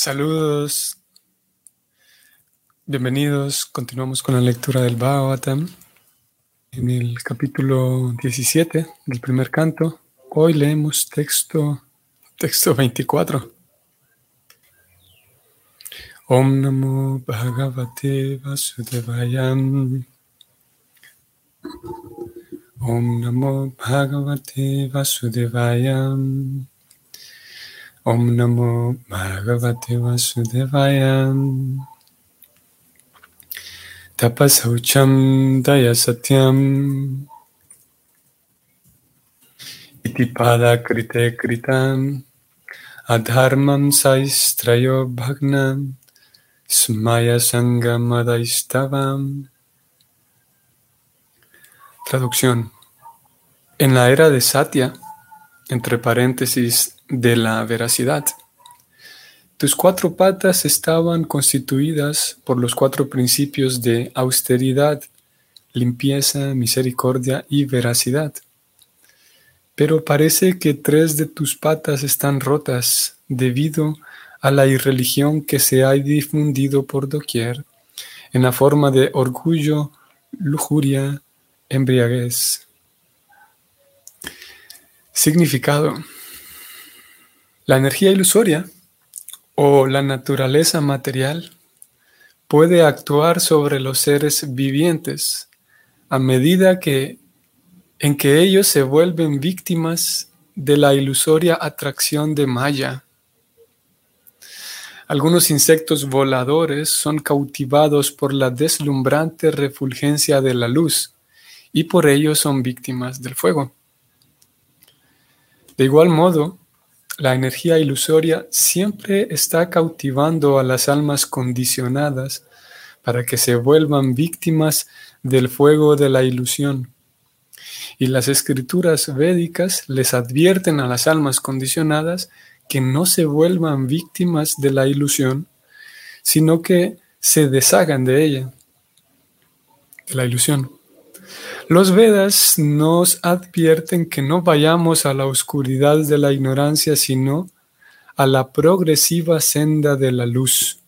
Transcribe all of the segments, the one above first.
Saludos, bienvenidos. Continuamos con la lectura del Bhagavatam en el capítulo 17 del primer canto. Hoy leemos texto, texto 24. Om Namo Bhagavate Vasudevayam. Om Namo Bhagavate Vasudevayam. Om Namo Bhagavate Vasudevaya. Tapasaucham Daya Satyam Itipada Krite Kritam. Adharmam Saistrayo Bhagnam. Smaya Sangamadaistavam Traducción. En la era de Satya, entre paréntesis, de la veracidad. Tus cuatro patas estaban constituidas por los cuatro principios de austeridad, limpieza, misericordia y veracidad. Pero parece que tres de tus patas están rotas debido a la irreligión que se ha difundido por doquier en la forma de orgullo, lujuria, embriaguez. Significado. La energía ilusoria o la naturaleza material puede actuar sobre los seres vivientes a medida que en que ellos se vuelven víctimas de la ilusoria atracción de Maya. Algunos insectos voladores son cautivados por la deslumbrante refulgencia de la luz y por ello son víctimas del fuego. De igual modo, la energía ilusoria siempre está cautivando a las almas condicionadas para que se vuelvan víctimas del fuego de la ilusión. Y las escrituras védicas les advierten a las almas condicionadas que no se vuelvan víctimas de la ilusión, sino que se deshagan de ella, de la ilusión. Los Vedas nos advierten que no vayamos a la oscuridad de la ignorancia, sino a la progresiva senda de la luz.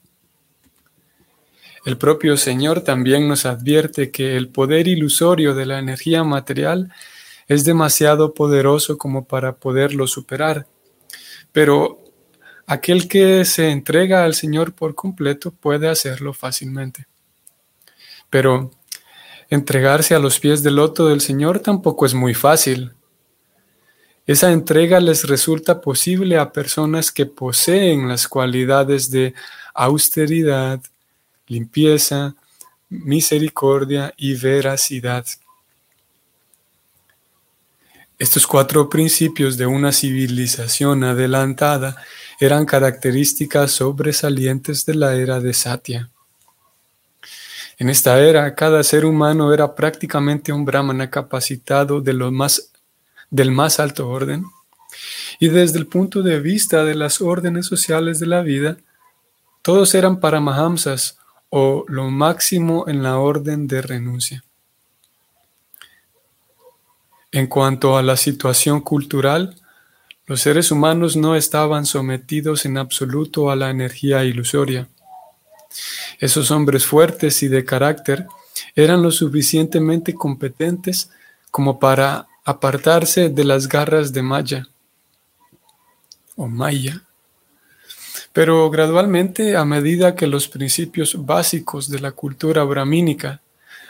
El propio Señor también nos advierte que el poder ilusorio de la energía material es demasiado poderoso como para poderlo superar. Pero aquel que se entrega al Señor por completo puede hacerlo fácilmente. Pero Entregarse a los pies del loto del Señor tampoco es muy fácil. Esa entrega les resulta posible a personas que poseen las cualidades de austeridad, limpieza, misericordia y veracidad. Estos cuatro principios de una civilización adelantada eran características sobresalientes de la era de Satya. En esta era, cada ser humano era prácticamente un brahmana capacitado de más, del más alto orden. Y desde el punto de vista de las órdenes sociales de la vida, todos eran paramahamsas o lo máximo en la orden de renuncia. En cuanto a la situación cultural, los seres humanos no estaban sometidos en absoluto a la energía ilusoria. Esos hombres fuertes y de carácter eran lo suficientemente competentes como para apartarse de las garras de Maya o Maya. Pero gradualmente, a medida que los principios básicos de la cultura brahmínica,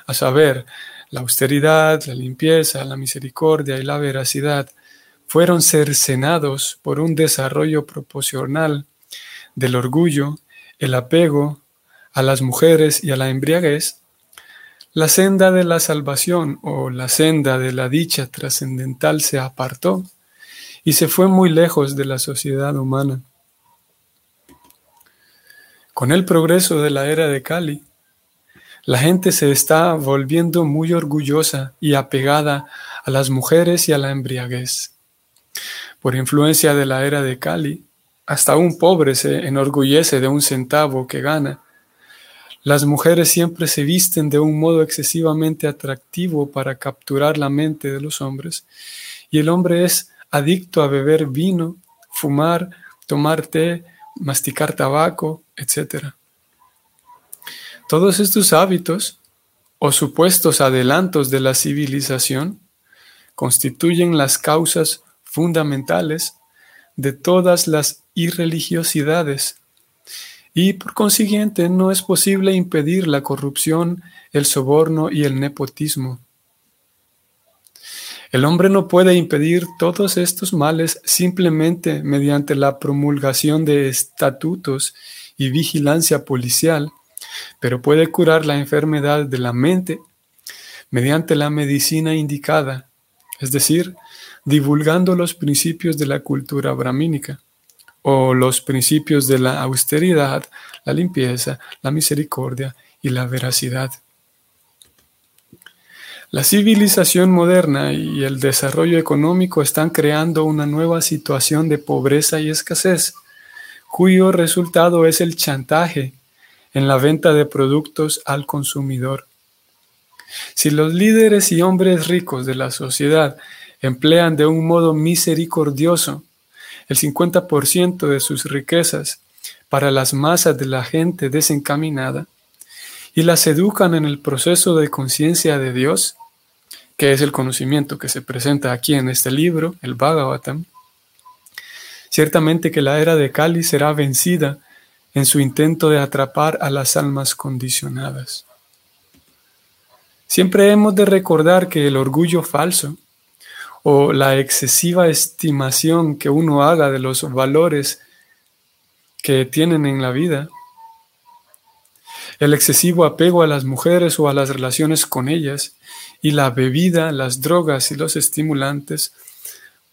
a saber, la austeridad, la limpieza, la misericordia y la veracidad, fueron cercenados por un desarrollo proporcional del orgullo, el apego a las mujeres y a la embriaguez, la senda de la salvación o la senda de la dicha trascendental se apartó y se fue muy lejos de la sociedad humana. Con el progreso de la era de Cali, la gente se está volviendo muy orgullosa y apegada a las mujeres y a la embriaguez. Por influencia de la era de Cali, hasta un pobre se enorgullece de un centavo que gana las mujeres siempre se visten de un modo excesivamente atractivo para capturar la mente de los hombres, y el hombre es adicto a beber vino, fumar, tomar té, masticar tabaco, etc. Todos estos hábitos o supuestos adelantos de la civilización constituyen las causas fundamentales de todas las irreligiosidades y por consiguiente no es posible impedir la corrupción, el soborno y el nepotismo. El hombre no puede impedir todos estos males simplemente mediante la promulgación de estatutos y vigilancia policial, pero puede curar la enfermedad de la mente mediante la medicina indicada, es decir, divulgando los principios de la cultura brahmínica o los principios de la austeridad, la limpieza, la misericordia y la veracidad. La civilización moderna y el desarrollo económico están creando una nueva situación de pobreza y escasez, cuyo resultado es el chantaje en la venta de productos al consumidor. Si los líderes y hombres ricos de la sociedad emplean de un modo misericordioso el 50% de sus riquezas para las masas de la gente desencaminada y las educan en el proceso de conciencia de Dios, que es el conocimiento que se presenta aquí en este libro, el Bhagavatam, ciertamente que la era de Kali será vencida en su intento de atrapar a las almas condicionadas. Siempre hemos de recordar que el orgullo falso o la excesiva estimación que uno haga de los valores que tienen en la vida, el excesivo apego a las mujeres o a las relaciones con ellas, y la bebida, las drogas y los estimulantes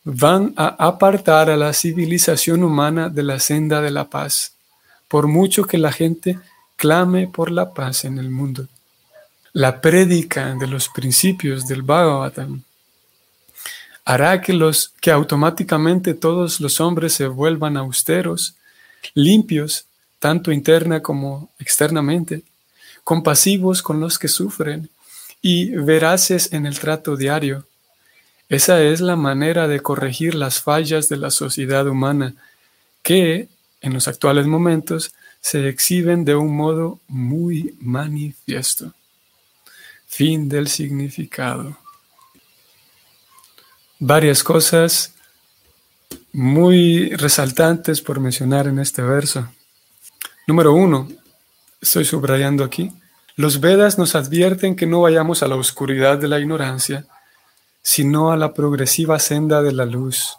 van a apartar a la civilización humana de la senda de la paz, por mucho que la gente clame por la paz en el mundo. La prédica de los principios del Bhagavatam hará que, los, que automáticamente todos los hombres se vuelvan austeros, limpios, tanto interna como externamente, compasivos con los que sufren y veraces en el trato diario. Esa es la manera de corregir las fallas de la sociedad humana que, en los actuales momentos, se exhiben de un modo muy manifiesto. Fin del significado. Varias cosas muy resaltantes por mencionar en este verso. Número uno, estoy subrayando aquí, los Vedas nos advierten que no vayamos a la oscuridad de la ignorancia, sino a la progresiva senda de la luz.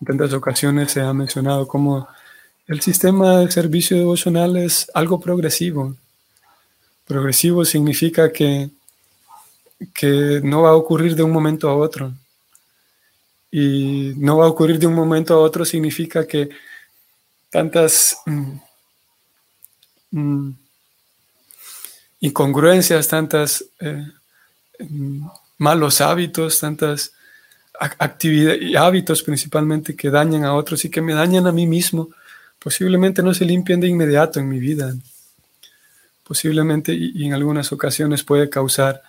En tantas ocasiones se ha mencionado cómo el sistema de servicio devocional es algo progresivo. Progresivo significa que, que no va a ocurrir de un momento a otro. Y no va a ocurrir de un momento a otro significa que tantas mm, mm, incongruencias, tantas eh, malos hábitos, tantas actividades y hábitos principalmente que dañan a otros y que me dañan a mí mismo, posiblemente no se limpien de inmediato en mi vida. Posiblemente y, en algunas ocasiones puede causar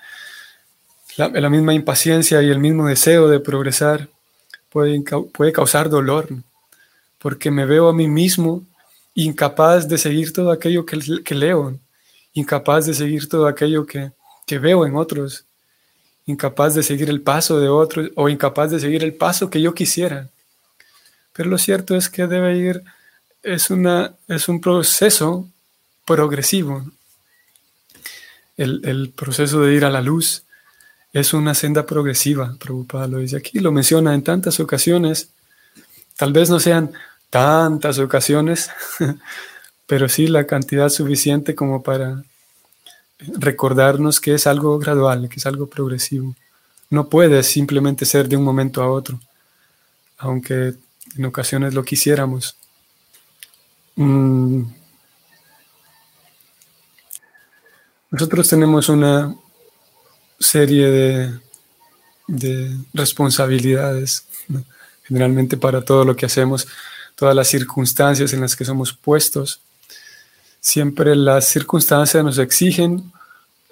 la, misma impaciencia y el mismo deseo de progresar, puede, puede causar dolor, porque me veo a mí mismo incapaz de seguir todo aquello que, que leo, incapaz de seguir todo aquello que, veo en otros, incapaz de seguir el paso de otros o incapaz de seguir el paso que yo quisiera. Pero lo cierto es que debe ir, es, una, es un proceso progresivo. El, el, proceso de ir a la luz es una senda progresiva, Prabhupada lo dice aquí, lo menciona en tantas ocasiones, tal vez no sean tantas ocasiones, pero sí la cantidad suficiente como para recordarnos que es algo gradual, que es algo progresivo. No puede simplemente ser de un momento a otro, aunque en ocasiones lo quisiéramos. Mm. Nosotros tenemos una serie de, de responsabilidades, generalmente para todo lo que hacemos, todas las circunstancias en las que somos puestos siempre las circunstancias nos exigen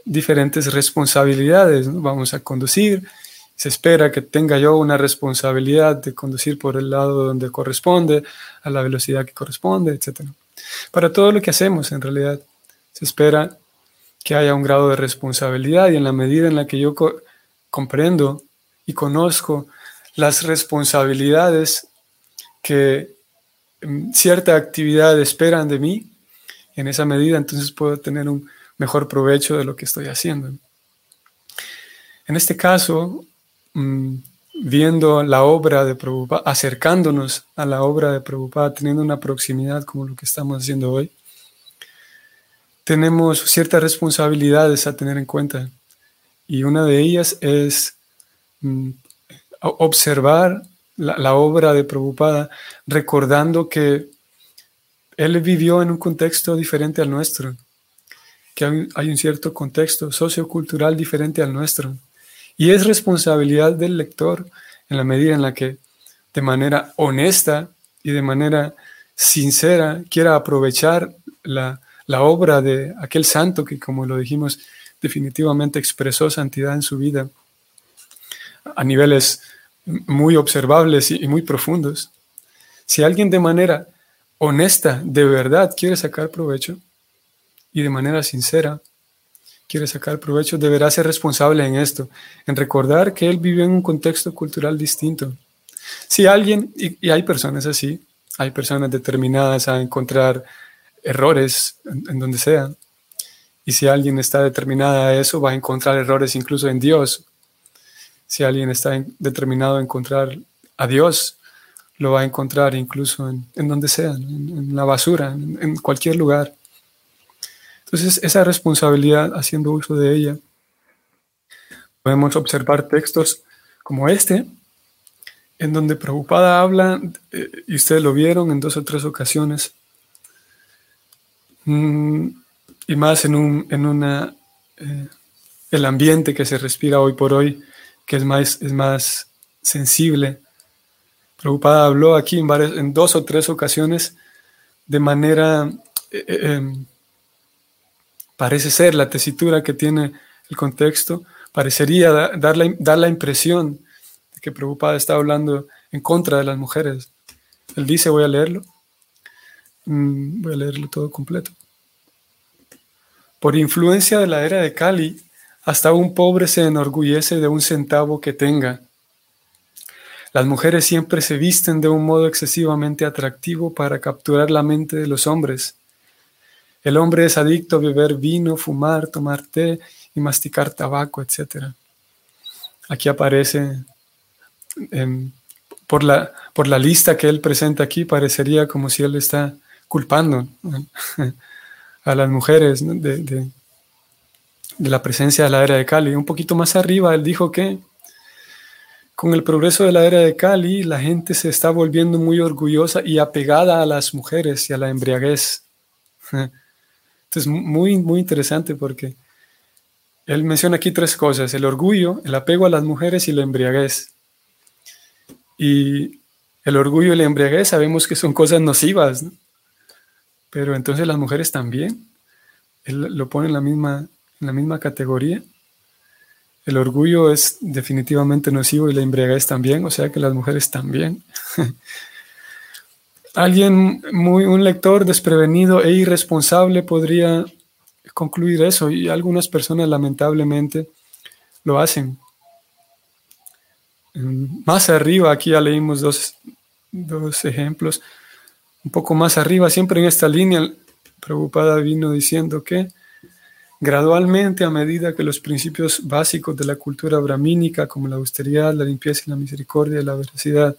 diferentes responsabilidades. Vamos a conducir, se espera que tenga yo una responsabilidad de conducir por el lado donde corresponde, a la velocidad que corresponde, etc. Para todo lo que hacemos, en realidad, se espera que haya un grado de responsabilidad y en la medida en la que yo comprendo y conozco las responsabilidades que mm, cierta actividad esperan de mí, en esa medida entonces puedo tener un mejor provecho de lo que estoy haciendo. En este caso, mm, viendo la obra de Prabhupada, acercándonos a la obra de Prabhupada, teniendo una proximidad como lo que estamos haciendo hoy, tenemos ciertas responsabilidades a tener en cuenta. Y una de ellas es mm, observar la, obra de Prabhupada, recordando que él vivió en un contexto diferente al nuestro, que hay, un cierto contexto sociocultural diferente al nuestro. Y es responsabilidad del lector en la medida en la que de manera honesta y de manera sincera quiera aprovechar la, la obra de aquel santo que, como lo dijimos, definitivamente expresó santidad en su vida a niveles muy observables y muy profundos. Si alguien de manera honesta, de verdad, quiere sacar provecho y de manera sincera quiere sacar provecho, deberá ser responsable en esto, en recordar que él vivió en un contexto cultural distinto. Si alguien, y, hay personas así, hay personas determinadas a encontrar errores en, donde sea, y si alguien está determinada a eso, va a encontrar errores incluso en Dios. Si alguien está determinado a encontrar a Dios, lo va a encontrar incluso en, donde sea, en, la basura, en, cualquier lugar. Entonces, esa responsabilidad, haciendo uso de ella, podemos observar textos como este, en donde Prabhupada habla, eh, y ustedes lo vieron en dos o tres ocasiones, mm, y más en, un, en una, eh, el ambiente que se respira hoy por hoy, que es más, es más sensible Prabhupada habló aquí en, en dos o tres ocasiones de manera, eh, eh, em, parece ser la tesitura que tiene el contexto, parecería dar la, dar la impresión de que Prabhupada está hablando en contra de las mujeres. Él dice, voy a leerlo, mm, voy a leerlo todo completo. Por influencia de la era de Kali, hasta un pobre se enorgullece de un centavo que tenga las mujeres siempre se visten de un modo excesivamente atractivo para capturar la mente de los hombres. El hombre es adicto a beber vino, fumar, tomar té y masticar tabaco, etc. Aquí aparece, em, por, la, por la lista que él presenta aquí, parecería como si él está culpando a las mujeres de, la presencia de la era de Cali. Un poquito más arriba, él dijo que con el progreso de la era de Cali, la gente se está volviendo muy orgullosa y apegada a las mujeres y a la embriaguez. Entonces, muy, muy interesante porque él menciona aquí tres cosas, el orgullo, el apego a las mujeres y la embriaguez. Y el orgullo y la embriaguez sabemos que son cosas nocivas, pero entonces las mujeres también. Él lo pone en la misma, en la misma categoría. El orgullo es definitivamente nocivo y la embriaguez también, o sea que las mujeres también. Alguien muy, un lector desprevenido e irresponsable podría concluir eso y algunas personas lamentablemente lo hacen. Más arriba, aquí ya leímos dos, dos ejemplos. Un poco más arriba, siempre en esta línea, preocupada vino diciendo que Gradualmente, a medida que los principios básicos de la cultura brahmínica, como la austeridad, la limpieza y la misericordia y la veracidad,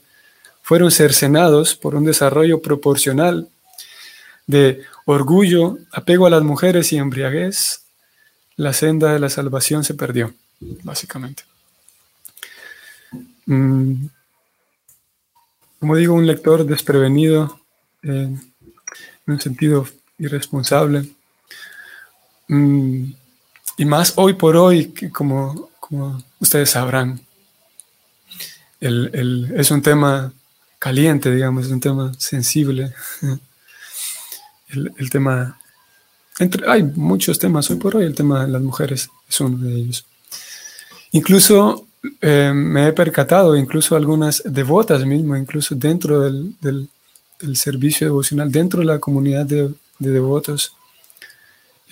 fueron cercenados por un desarrollo proporcional de orgullo, apego a las mujeres y embriaguez, la senda de la salvación se perdió, básicamente. Mm, como digo, un lector desprevenido, en un sentido irresponsable, Mm, y más hoy por hoy, como, como ustedes sabrán, es un tema caliente, digamos, es un tema sensible. El, tema, entre, hay muchos temas hoy por hoy, el tema de las mujeres es uno de ellos. Incluso eh, me he percatado, incluso algunas devotas mismo, incluso dentro del, servicio devocional, dentro de la comunidad de, devotos,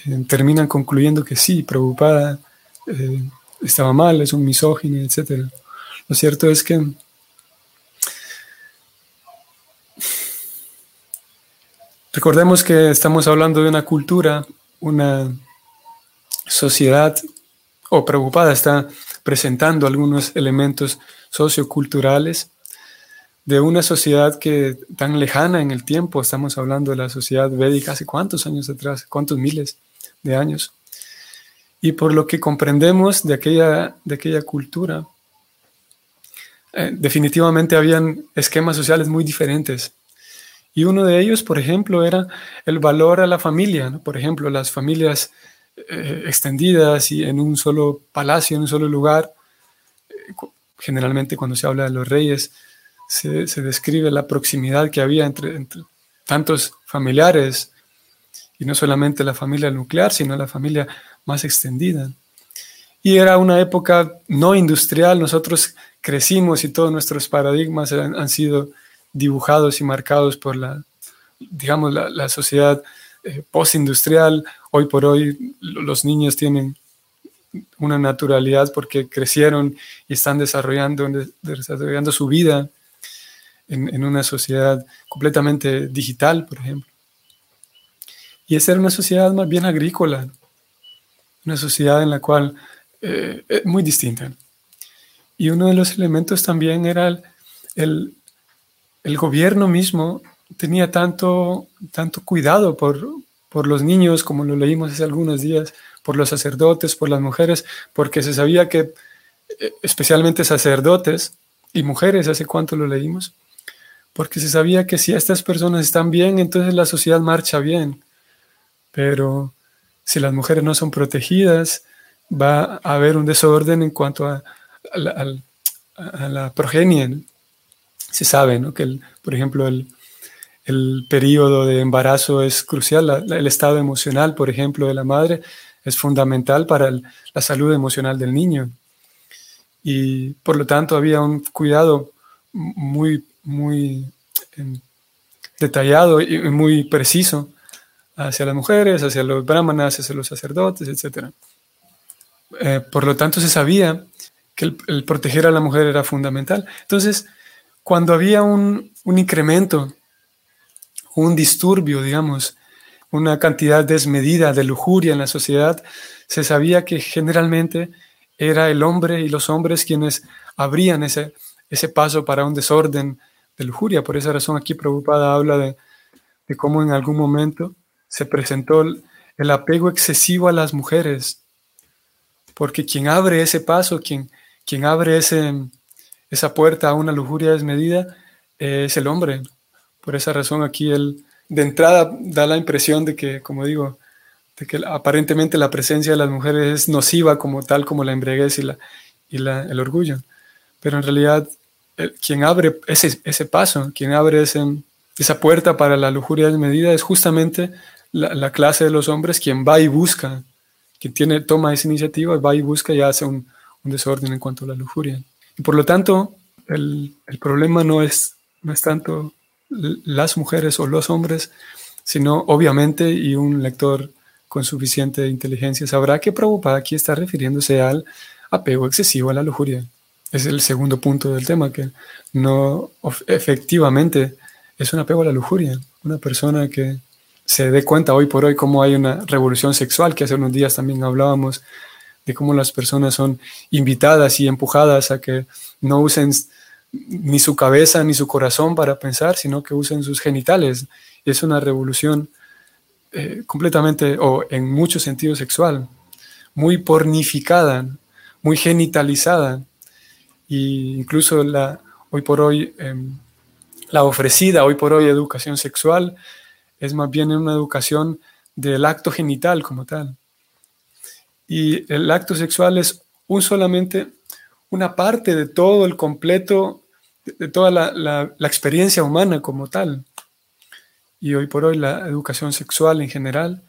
eh, terminan concluyendo que sí, preocupada, eh, estaba mal, es un misógino, etc. Lo cierto es que recordemos que estamos hablando de una cultura, una sociedad, o preocupada está presentando algunos elementos socioculturales de una sociedad que tan lejana en el tiempo, estamos hablando de la sociedad védica hace cuántos años atrás, cuántos miles de años. Y por lo que comprendemos de aquella, de aquella cultura, eh, definitivamente habían esquemas sociales muy diferentes. Y uno de ellos, por ejemplo, era el valor a la familia. Por ejemplo, las familias eh, extendidas y en un solo palacio, en un solo lugar. generalmente cuando se habla de los reyes, se, describe la proximidad que había entre, tantos familiares, y no solamente la familia nuclear, sino la familia más extendida. Y era una época no industrial, nosotros crecimos y todos nuestros paradigmas han, sido dibujados y marcados por la, digamos, la, sociedad eh, postindustrial. Hoy por hoy los niños tienen una naturalidad porque crecieron y están desarrollando, desarrollando su vida en, una sociedad completamente digital, por ejemplo. Y esa era una sociedad más bien agrícola, una sociedad en la cual eh, es muy distinta. Y uno de los elementos también era el, el, el gobierno mismo tenía tanto, tanto cuidado por, por los niños, como lo leímos hace algunos días, por los sacerdotes, por las mujeres, porque se sabía que eh, especialmente sacerdotes y mujeres, hace cuánto lo leímos, porque se sabía que si estas personas están bien, entonces la sociedad marcha bien, pero si las mujeres no son protegidas, va a haber un desorden en cuanto a, la, progenie. Se sabe ¿no? que, por ejemplo, el, el periodo de embarazo es crucial. el estado emocional, por ejemplo, de la madre es fundamental para la salud emocional del niño. Y por lo tanto había un cuidado muy, muy em, detallado y muy preciso hacia las mujeres, hacia los brahmanas, hacia los sacerdotes, etc. Eh, por lo tanto, se sabía que el, proteger a la mujer era fundamental. Entonces, cuando había un, un incremento un disturbio, digamos, una cantidad desmedida de lujuria en la sociedad, se sabía que generalmente era el hombre y los hombres quienes abrían ese, ese paso para un desorden lujuria. Por esa razón aquí preocupada habla de, de cómo en algún momento se presentó el, apego excesivo a las mujeres, porque quien abre ese paso, quien, quien abre ese, esa puerta a una lujuria desmedida, es el hombre. Por esa razón aquí él de entrada da la impresión de que, como digo, de que aparentemente la presencia de las mujeres es nociva como tal como la embriaguez y, la, y la, el orgullo. Pero en realidad quien abre ese, ese paso, quien abre esa puerta para la lujuria desmedida es justamente la, la, clase de los hombres quien va y busca, quien tiene, toma esa iniciativa, va y busca y hace un, un desorden en cuanto a la lujuria. Y por lo tanto, el, el problema no es, no es tanto las mujeres o los hombres, sino obviamente, y un lector con suficiente inteligencia sabrá que Prabhupada aquí está refiriéndose al apego excesivo a la lujuria. Es el segundo punto del tema, que no efectivamente es un apego a la lujuria. Una persona que se dé cuenta hoy por hoy cómo hay una revolución sexual, que hace unos días también hablábamos de cómo las personas son invitadas y empujadas a que no usen ni su cabeza ni su corazón para pensar, sino que usen sus genitales. Es una revolución eh, completamente, o en muchos sentidos sexual, muy pornificada, muy genitalizada. Incluso la, hoy por hoy, em, la ofrecida hoy por hoy educación sexual es más bien una educación del acto genital como tal. Y el acto sexual es un solamente una parte de todo el completo, de toda la, experiencia humana como tal. Y hoy por hoy la educación sexual en general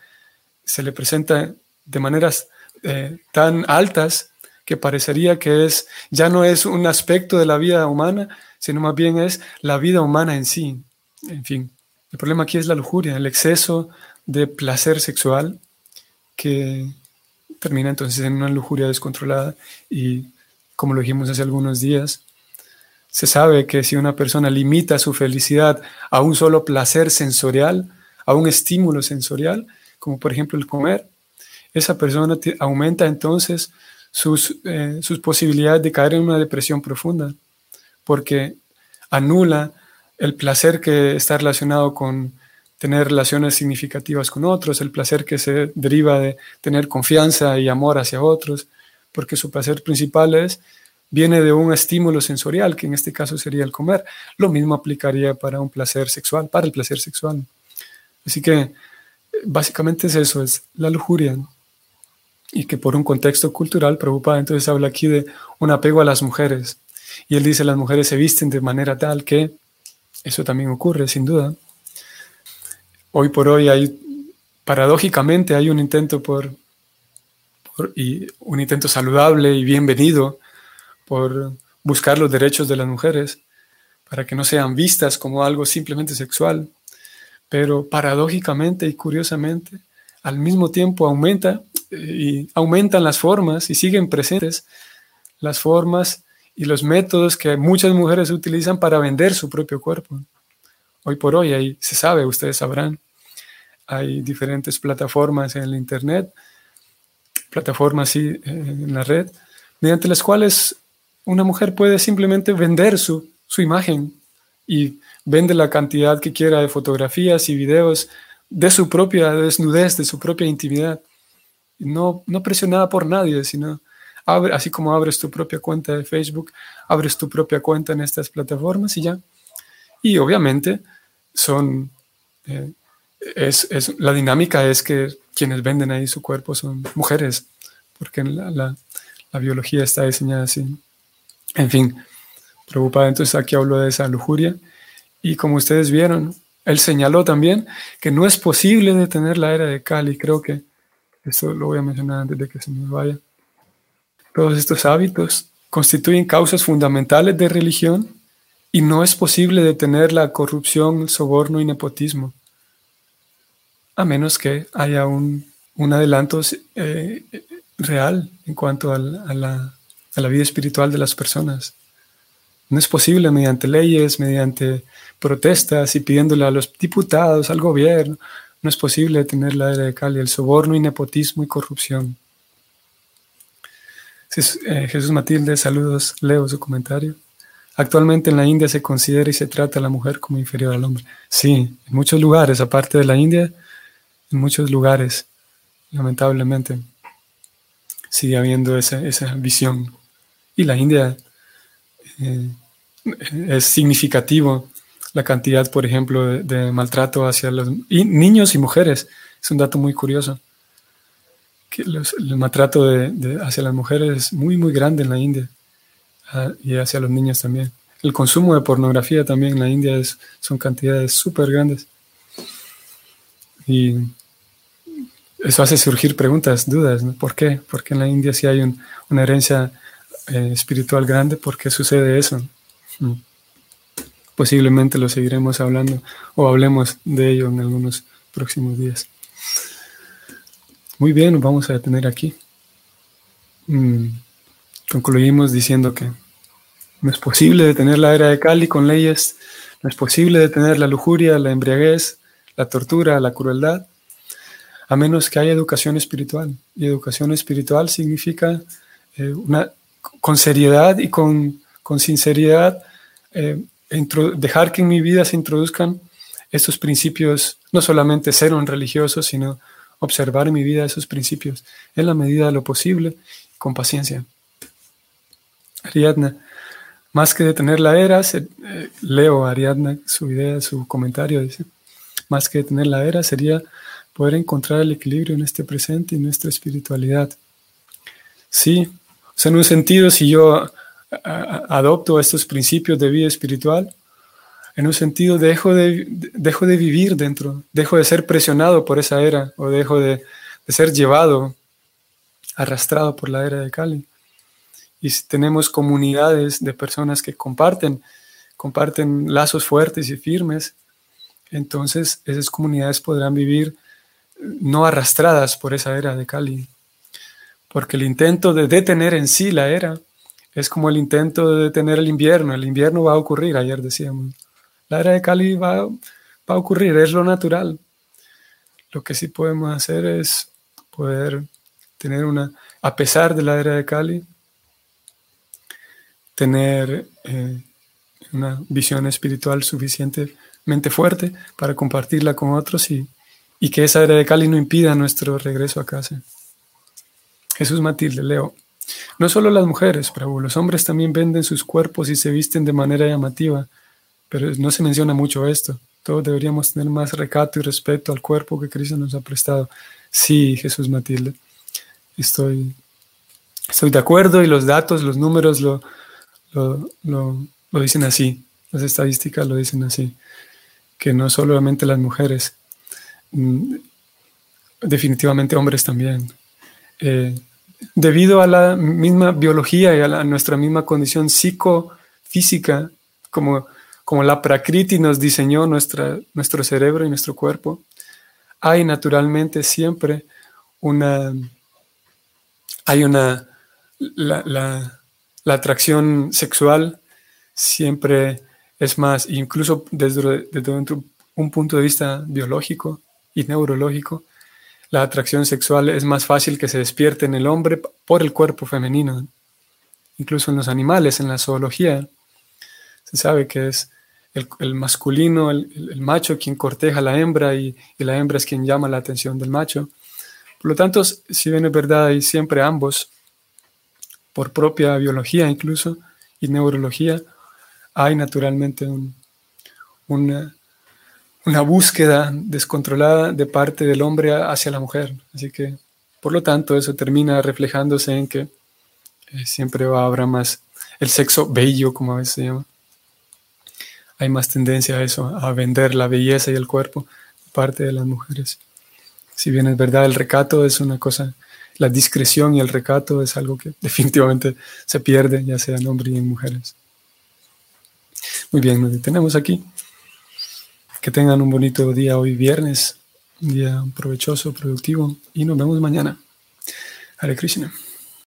se le presenta de maneras eh, tan altas que parecería que es ya no es un aspecto de la vida humana, sino más bien es la vida humana en sí. En fin, el problema aquí es la lujuria, el exceso de placer sexual que termina entonces en una lujuria descontrolada y como lo dijimos hace algunos días, se sabe que si una persona limita su felicidad a un solo placer sensorial, a un estímulo sensorial, como por ejemplo el comer, esa persona aumenta entonces sus, eh, sus posibilidades de caer en una depresión profunda, porque anula el placer que está relacionado con tener relaciones significativas con otros, el placer que se deriva de tener confianza y amor hacia otros, porque su placer principal es viene de un estímulo sensorial, que en este caso sería el comer. Lo mismo aplicaría para un placer sexual, para el placer sexual. Así que básicamente es eso, es la lujuria. Y que por un contexto cultural, preocupada, entonces habla aquí de un apego a las mujeres. Y él dice, las mujeres se visten de manera tal que eso también ocurre, sin duda. Hoy por hoy hay, paradójicamente, hay un intento por, por y un intento saludable y bienvenido por buscar los derechos de las mujeres, para que no sean vistas como algo simplemente sexual. Pero paradójicamente y curiosamente, al mismo tiempo aumenta y aumentan las formas y siguen presentes las formas y los métodos que muchas mujeres utilizan para vender su propio cuerpo. Hoy por hoy, ahí se sabe, ustedes sabrán, hay diferentes plataformas en el Internet, plataformas sí, en la red, mediante las cuales una mujer puede simplemente vender su, su imagen y vende la cantidad que quiera de fotografías y videos de su propia desnudez, de su propia intimidad. No, no presionada por nadie, sino abre, así como abres tu propia cuenta de Facebook, abres tu propia cuenta en estas plataformas y ya. Y obviamente son, eh, es, es, la dinámica es que quienes venden ahí su cuerpo son mujeres, porque la, la, la biología está diseñada así. En fin, preocupada, entonces aquí hablo de esa lujuria. Y como ustedes vieron, él señaló también que no es posible detener la era de Cali. Creo que esto lo voy a mencionar antes de que se me vaya. Todos estos hábitos constituyen causas fundamentales de religión y no es posible detener la corrupción, el soborno y nepotismo, a menos que haya un, un adelanto eh, real en cuanto a la a la vida espiritual de las personas. No es posible mediante leyes, mediante protestas y pidiéndole a los diputados, al gobierno, no es posible detener la era de Cali, el soborno y nepotismo y corrupción. Eh, Jesús Matilde, saludos, leo su comentario. Actualmente en la India se considera y se trata a la mujer como inferior al hombre. Sí, en muchos lugares, aparte de la India, en muchos lugares, lamentablemente, sigue habiendo esa, esa visión. Y la India eh, es significativo la cantidad, por ejemplo, de, maltrato hacia los niños y mujeres. Es un dato muy curioso. Que el maltrato de, hacia las mujeres es muy, muy grande en la India ah, y hacia los niños también. El consumo de pornografía también en la India es, son cantidades súper grandes. Y eso hace surgir preguntas, dudas. ¿Por qué? Porque en la India sí hay una herencia eh, espiritual grande, ¿por qué sucede eso? Mm. Posiblemente lo seguiremos hablando o hablemos de ello en algunos próximos días. Muy bien, vamos a detener aquí. Mm. Concluimos diciendo que no es posible detener la era de Cali con leyes, no es posible detener la lujuria, la embriaguez, la tortura, la crueldad, a menos que haya educación espiritual. Y educación espiritual significa eh, con seriedad y con, con sinceridad eh, dejar que en mi vida se introduzcan estos principios, no solamente ser un religioso, sino observar en mi vida esos principios en la medida de lo posible, con paciencia. Ariadna, más que detener la era, eh, leo Ariadna su idea, su comentario, dice, más que detener la era sería poder encontrar el equilibrio en este presente y nuestra espiritualidad. Sí, en un sentido, si yo adopto estos principios de vida espiritual, en un sentido dejo de, dejo de vivir dentro, dejo de ser presionado por esa era o dejo de, ser llevado, arrastrado por la era de Cali. y tenemos comunidades de personas que comparten, comparten lazos fuertes y firmes, entonces esas comunidades podrán vivir no arrastradas por esa era de Cali, porque el intento de detener en sí la era es como el intento de detener el invierno, el invierno va a ocurrir, ayer decíamos, la era de Cali va, va a ocurrir, es lo natural. Lo que sí podemos hacer es poder tener una, a pesar de la era de Cali, tener eh, una visión espiritual suficientemente fuerte para compartirla con otros y, y que esa era de Cali no impida nuestro regreso a casa. Jesús Matilde, leo. No solo las mujeres, Prabhu, los hombres también venden sus cuerpos y se visten de manera llamativa, pero no se menciona mucho esto. Todos deberíamos tener más recato y respeto al cuerpo que Cristo nos ha prestado. Sí, Jesús Matilde, estoy, estoy de acuerdo y los datos, los números lo, lo, lo dicen así, las estadísticas lo dicen así, que no solamente las mujeres, Mm, definitivamente hombres también. Eh, debido a la misma biología y a, nuestra misma condición psicofísica, como, como la Prakriti nos diseñó nuestra, nuestro cerebro y nuestro cuerpo, hay naturalmente siempre una, hay una, la, la atracción sexual siempre es más, incluso desde, desde un punto de vista biológico, y neurológico, la atracción sexual es más fácil que se despierte en el hombre por el cuerpo femenino. Incluso en los animales, en la zoología, se sabe que es el, masculino, el, macho quien corteja a la hembra y, la hembra es quien llama la atención del macho. Por lo tanto, si bien es verdad, hay siempre ambos, por propia biología incluso, y neurología, hay naturalmente un, una, una búsqueda descontrolada de parte del hombre hacia la mujer. Así que, por lo tanto, eso termina reflejándose en que eh, siempre va, habrá más el sexo bello, como a veces se llama. Hay más tendencia a eso, a vender la belleza y el cuerpo de parte de las mujeres. Si bien es verdad, el recato es una cosa, la discreción y el recato es algo que definitivamente se pierde, ya sea en hombres y en mujeres. Muy bien, nos detenemos aquí. Que tengan un bonito día hoy viernes, un día provechoso, productivo y nos vemos mañana. Hare Krishna.